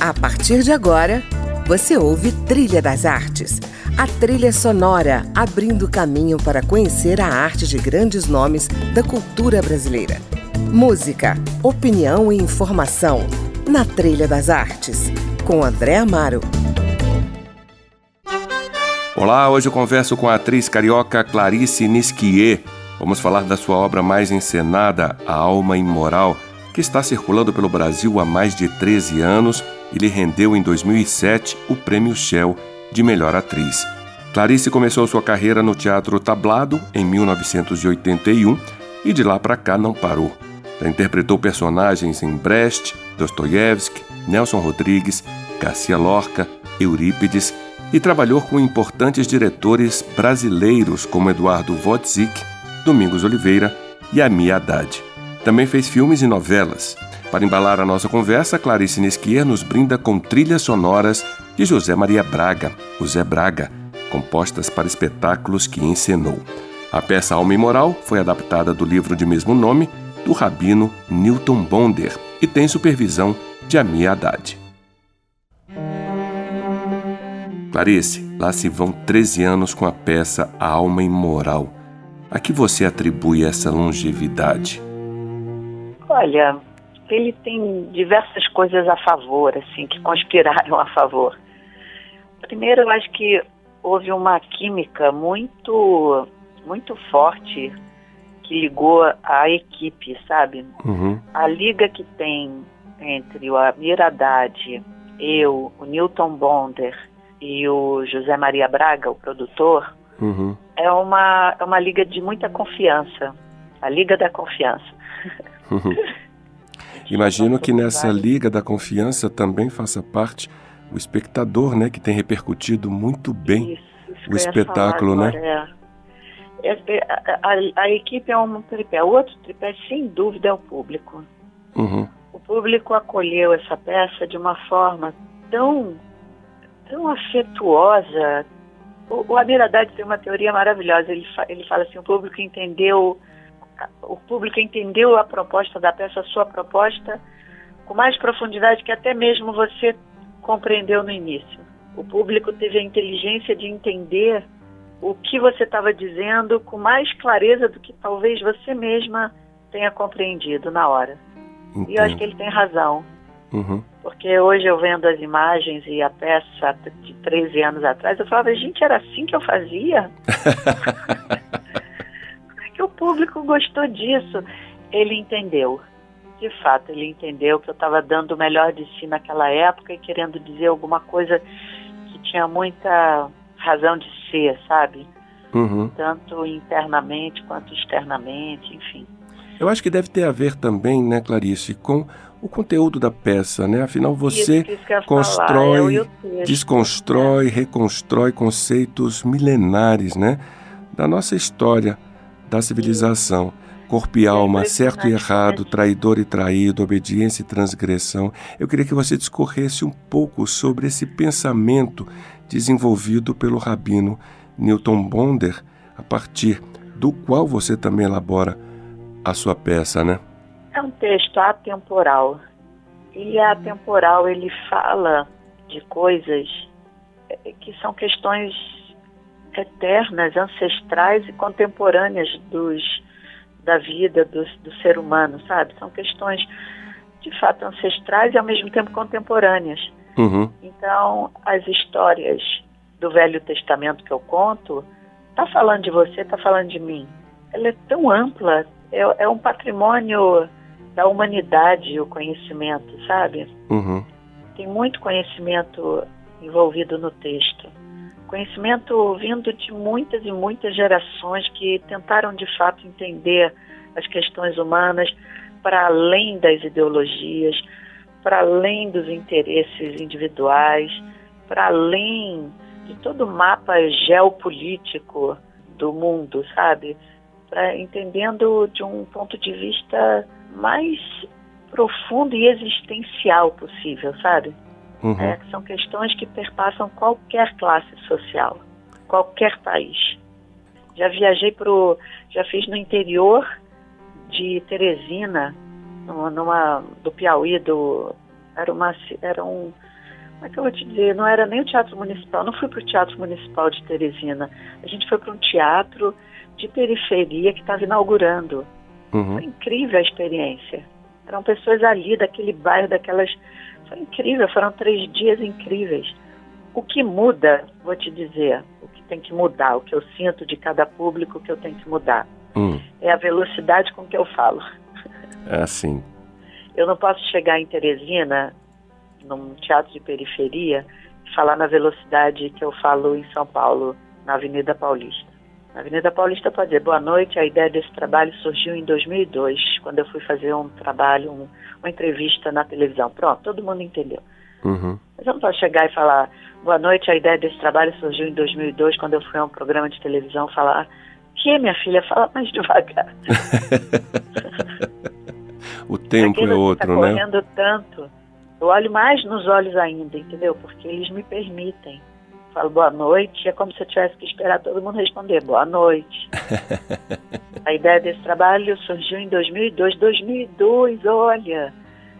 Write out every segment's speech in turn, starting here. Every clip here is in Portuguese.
A partir de agora, você ouve Trilha das Artes, a trilha sonora abrindo caminho para conhecer a arte de grandes nomes da cultura brasileira. Música, opinião e informação na Trilha das Artes, com André Amaro. Olá, hoje eu converso com a atriz carioca Clarice Nisquier. Vamos falar da sua obra mais encenada, A Alma Imoral, que está circulando pelo Brasil há mais de 13 anos e lhe rendeu em 2007 o Prêmio Shell de Melhor Atriz. Clarice começou sua carreira no Teatro Tablado em 1981 e de lá para cá não parou. Já interpretou personagens em Brecht, Dostoiévski, Nelson Rodrigues, Garcia Lorca, Eurípides e trabalhou com importantes diretores brasileiros como Eduardo Wodzik, Domingos Oliveira e Ami Haddad. Também fez filmes e novelas. Para embalar a nossa conversa, Clarice Nesquier nos brinda com trilhas sonoras de José Maria Braga, o Zé Braga, compostas para espetáculos que encenou. A peça Alma e Moral foi adaptada do livro de mesmo nome do rabino Newton Bonder e tem supervisão de Ami Haddad. Clarice, lá se vão 13 anos com a peça A Alma Imoral. A que você atribui essa longevidade? Olha, ele tem diversas coisas a favor, assim, que conspiraram a favor. Primeiro, eu acho que houve uma química muito, muito forte que ligou a equipe, sabe? Uhum. A liga que tem entre o Amir Haddad, eu, o Newton Bonder e o José Maria Braga, o produtor, uhum. é, uma, é uma liga de muita confiança. A Liga da Confiança. Uhum. Imagino que nessa Liga da Confiança também faça parte o espectador, né, que tem repercutido muito bem isso, isso o espetáculo, né? É. é, é a, a, a, equipe é um tripé. O outro tripé, sem dúvida, é o público. Uhum. O público acolheu essa peça de uma forma tão tão afetuosa. O, o Haddad tem uma teoria maravilhosa. Ele, fa, ele fala assim: o público entendeu, o público entendeu a proposta da peça, a sua proposta, com mais profundidade que até mesmo você compreendeu no início. O público teve a inteligência de entender o que você estava dizendo com mais clareza do que talvez você mesma tenha compreendido na hora. Entendo. E eu acho que ele tem razão. Uhum. Porque hoje eu vendo as imagens e a peça de 13 anos atrás, eu falava, gente, era assim que eu fazia? público gostou disso. Ele entendeu. De fato, ele entendeu que eu estava dando o melhor de si naquela época e querendo dizer alguma coisa que tinha muita razão de ser, sabe? Uhum. Tanto internamente quanto externamente, enfim. Eu acho que deve ter a ver também, né, Clarice, com o conteúdo da peça, né? Afinal, você isso, isso constrói, é desconstrói, reconstrói conceitos milenares, né? Da nossa história, da civilização. Corpo e alma, certo e errado, traidor e traído, obediência e transgressão. Eu queria que você discorresse um pouco sobre esse pensamento desenvolvido pelo rabino Newton Bonder, a partir do qual você também elabora a sua peça, né? É um texto atemporal. E atemporal ele fala de coisas que são questões eternas, ancestrais e contemporâneas dos, da vida do, do ser humano, sabe? São questões de fato ancestrais e ao mesmo tempo contemporâneas. Uhum. Então, as histórias do Velho Testamento que eu conto, tá falando de você, tá falando de mim. Ela é tão ampla, é, é um patrimônio da humanidade o conhecimento, sabe? Uhum. Tem muito conhecimento envolvido no texto. Conhecimento vindo de muitas e muitas gerações que tentaram de fato entender as questões humanas para além das ideologias, para além dos interesses individuais, para além de todo o mapa geopolítico do mundo, sabe? Pra, entendendo de um ponto de vista mais profundo e existencial possível, sabe? Uhum. É, são questões que perpassam qualquer classe social, qualquer país. Já viajei pro, já fiz no interior de Teresina, numa, do Piauí, do, Era uma era um como é que eu vou te dizer? Não era nem o Teatro Municipal, não fui para o Teatro Municipal de Teresina. A gente foi para um teatro de periferia que estava inaugurando. Uhum. Foi incrível a experiência. Eram pessoas ali, daquele bairro, daquelas. Foi incrível, foram três dias incríveis. O que muda, vou te dizer, o que tem que mudar, o que eu sinto de cada público que eu tenho que mudar, hum. é a velocidade com que eu falo. É assim. Eu não posso chegar em Teresina num teatro de periferia, falar na velocidade que eu falo em São Paulo, na Avenida Paulista. Avenida Paulista pode dizer, boa noite, a ideia desse trabalho surgiu em 2002, quando eu fui fazer um trabalho, um, uma entrevista na televisão. Pronto, todo mundo entendeu. Uhum. Mas eu não posso chegar e falar, boa noite, a ideia desse trabalho surgiu em 2002, quando eu fui a um programa de televisão falar, que minha filha, fala mais devagar. o tempo é outro, tá né? correndo tanto eu olho mais nos olhos ainda, entendeu? Porque eles me permitem. Falo boa noite, é como se eu tivesse que esperar todo mundo responder boa noite. a ideia desse trabalho surgiu em 2002. 2002, olha,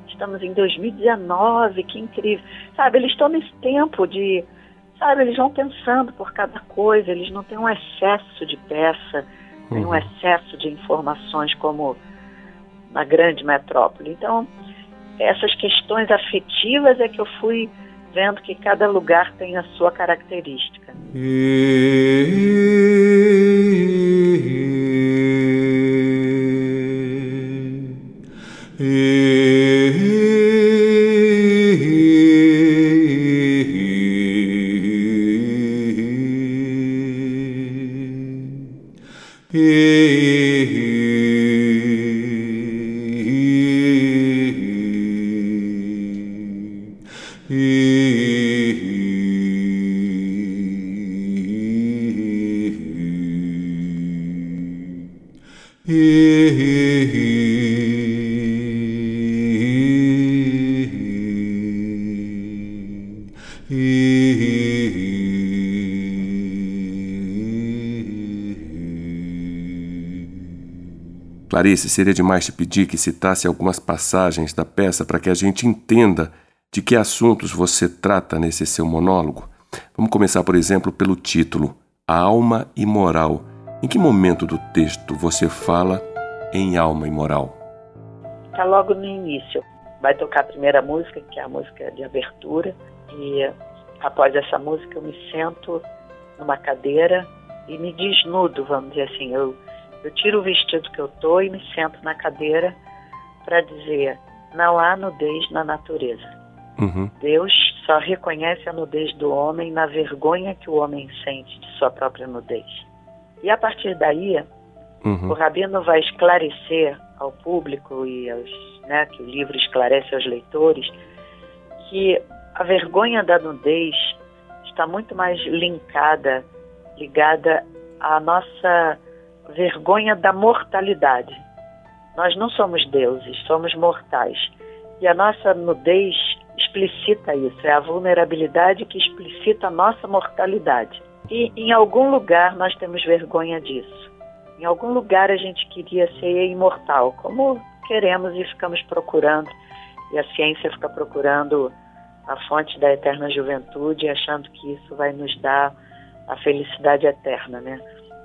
estamos em 2019, que incrível. Sabe, eles estão nesse tempo de, sabe, eles vão pensando por cada coisa, eles não têm um excesso de peça, uhum. um excesso de informações como na grande metrópole. Então, essas questões afetivas é que eu fui vendo que cada lugar tem a sua característica. Clarice, seria demais te pedir que citasse algumas passagens da peça para que a gente entenda de que assuntos você trata nesse seu monólogo. Vamos começar, por exemplo, pelo título A Alma e Moral. Em que momento do texto você fala em alma e moral? Está logo no início. Vai tocar a primeira música, que é a música de abertura, e após essa música eu me sento numa cadeira e me desnudo, vamos dizer assim. Eu eu tiro o vestido que eu tô e me sento na cadeira para dizer: não há nudez na natureza. Uhum. Deus só reconhece a nudez do homem na vergonha que o homem sente de sua própria nudez. E a partir daí, uhum. o rabino vai esclarecer ao público e aos, né, que o livro esclarece aos leitores que a vergonha da nudez está muito mais linkada, ligada à nossa vergonha da mortalidade. Nós não somos deuses, somos mortais. E a nossa nudez explicita isso, é a vulnerabilidade que explicita a nossa mortalidade. E em algum lugar nós temos vergonha disso. Em algum lugar a gente queria ser imortal, como queremos e ficamos procurando. E a ciência fica procurando a fonte da eterna juventude, achando que isso vai nos dar a felicidade eterna, né?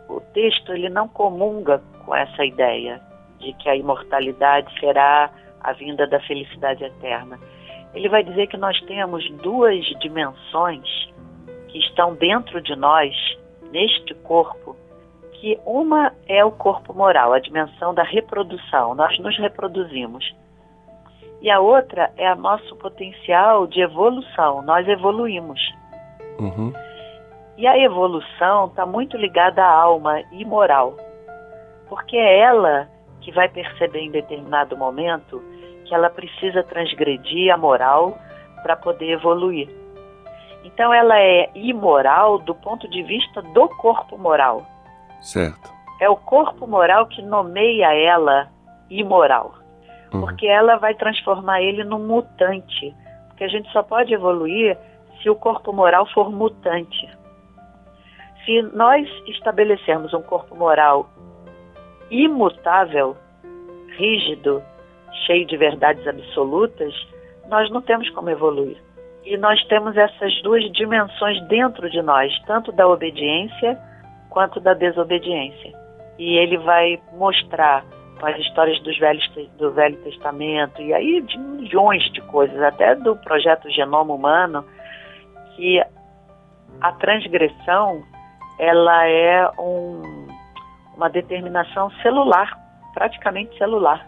o texto ele não comunga com essa ideia de que a imortalidade será a vinda da felicidade eterna. Ele vai dizer que nós temos duas dimensões que estão dentro de nós, neste corpo, que uma é o corpo moral, a dimensão da reprodução, nós nos reproduzimos. E a outra é o nosso potencial de evolução, nós evoluímos. Uhum. E a evolução está muito ligada à alma e moral, porque é ela que vai perceber em determinado momento que ela precisa transgredir a moral para poder evoluir. Então ela é imoral do ponto de vista do corpo moral. Certo. É o corpo moral que nomeia ela imoral. Uhum. Porque ela vai transformar ele num mutante. Porque a gente só pode evoluir se o corpo moral for mutante. Se nós estabelecemos um corpo moral imutável, rígido, cheio de verdades absolutas, nós não temos como evoluir. E nós temos essas duas dimensões dentro de nós, tanto da obediência quanto da desobediência. E ele vai mostrar com as histórias dos velhos, do Velho Testamento e aí de milhões de coisas, até do projeto Genoma Humano, que a transgressão ela é um, uma determinação celular, praticamente celular.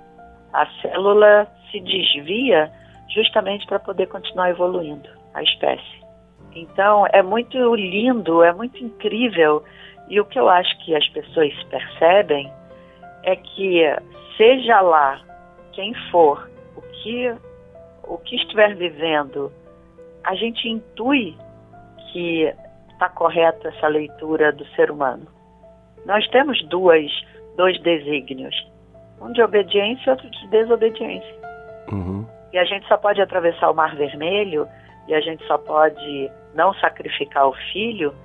A célula se desvia justamente para poder continuar evoluindo a espécie. Então é muito lindo, é muito incrível e o que eu acho que as pessoas percebem é que seja lá quem for, o que o que estiver vivendo, a gente intui que está correta essa leitura do ser humano. Nós temos duas, dois desígnios, um de obediência e outro de desobediência. Uhum. E a gente só pode atravessar o Mar Vermelho e a gente só pode não sacrificar o filho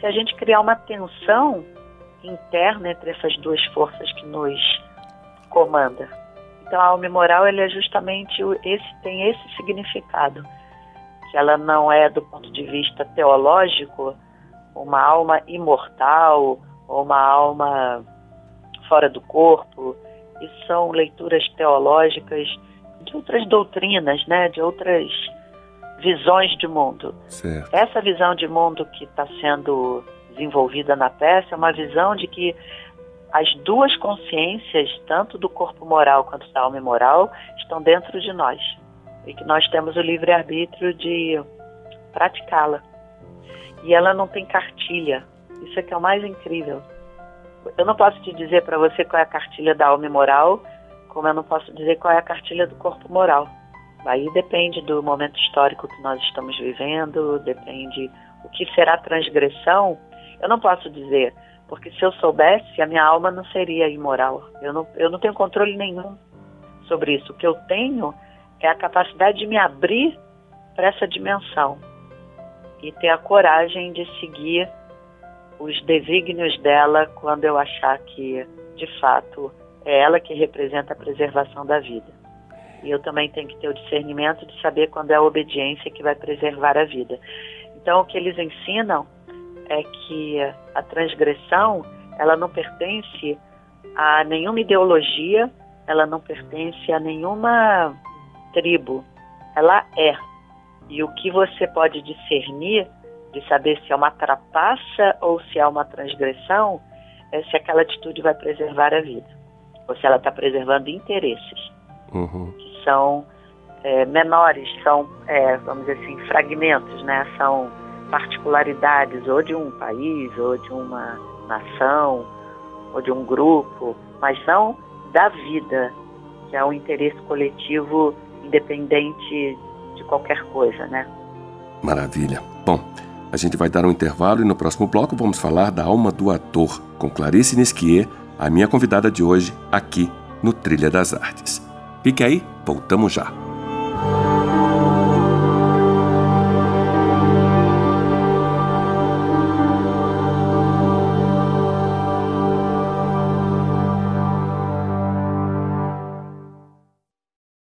se a gente criar uma tensão interna entre essas duas forças que nos comanda. Então a alma moral ele é justamente esse tem esse significado que ela não é do ponto de vista teológico uma alma imortal ou uma alma fora do corpo. Isso são leituras teológicas de outras doutrinas, né, de outras visões de mundo. Certo. Essa visão de mundo que está sendo desenvolvida na peça é uma visão de que as duas consciências, tanto do corpo moral quanto da alma moral, estão dentro de nós e que nós temos o livre arbítrio de praticá-la. E ela não tem cartilha. Isso é que é o mais incrível. Eu não posso te dizer para você qual é a cartilha da alma moral, como eu não posso dizer qual é a cartilha do corpo moral. Aí depende do momento histórico que nós estamos vivendo, depende o que será transgressão. Eu não posso dizer, porque se eu soubesse, a minha alma não seria imoral. Eu não, eu não tenho controle nenhum sobre isso. O que eu tenho é a capacidade de me abrir para essa dimensão e ter a coragem de seguir os desígnios dela quando eu achar que, de fato, é ela que representa a preservação da vida. E eu também tenho que ter o discernimento de saber quando é a obediência que vai preservar a vida. Então, o que eles ensinam é que a transgressão, ela não pertence a nenhuma ideologia, ela não pertence a nenhuma tribo. Ela é. E o que você pode discernir de saber se é uma trapaça ou se é uma transgressão é se aquela atitude vai preservar a vida ou se ela está preservando interesses uhum. que são é, menores, são, é, vamos dizer assim, fragmentos, né? São particularidades ou de um país, ou de uma nação, ou de um grupo, mas não da vida, que é um interesse coletivo independente de qualquer coisa, né? Maravilha. Bom, a gente vai dar um intervalo e no próximo bloco vamos falar da alma do ator com Clarice Nisquier, a minha convidada de hoje aqui no Trilha das Artes. Fique aí, voltamos já.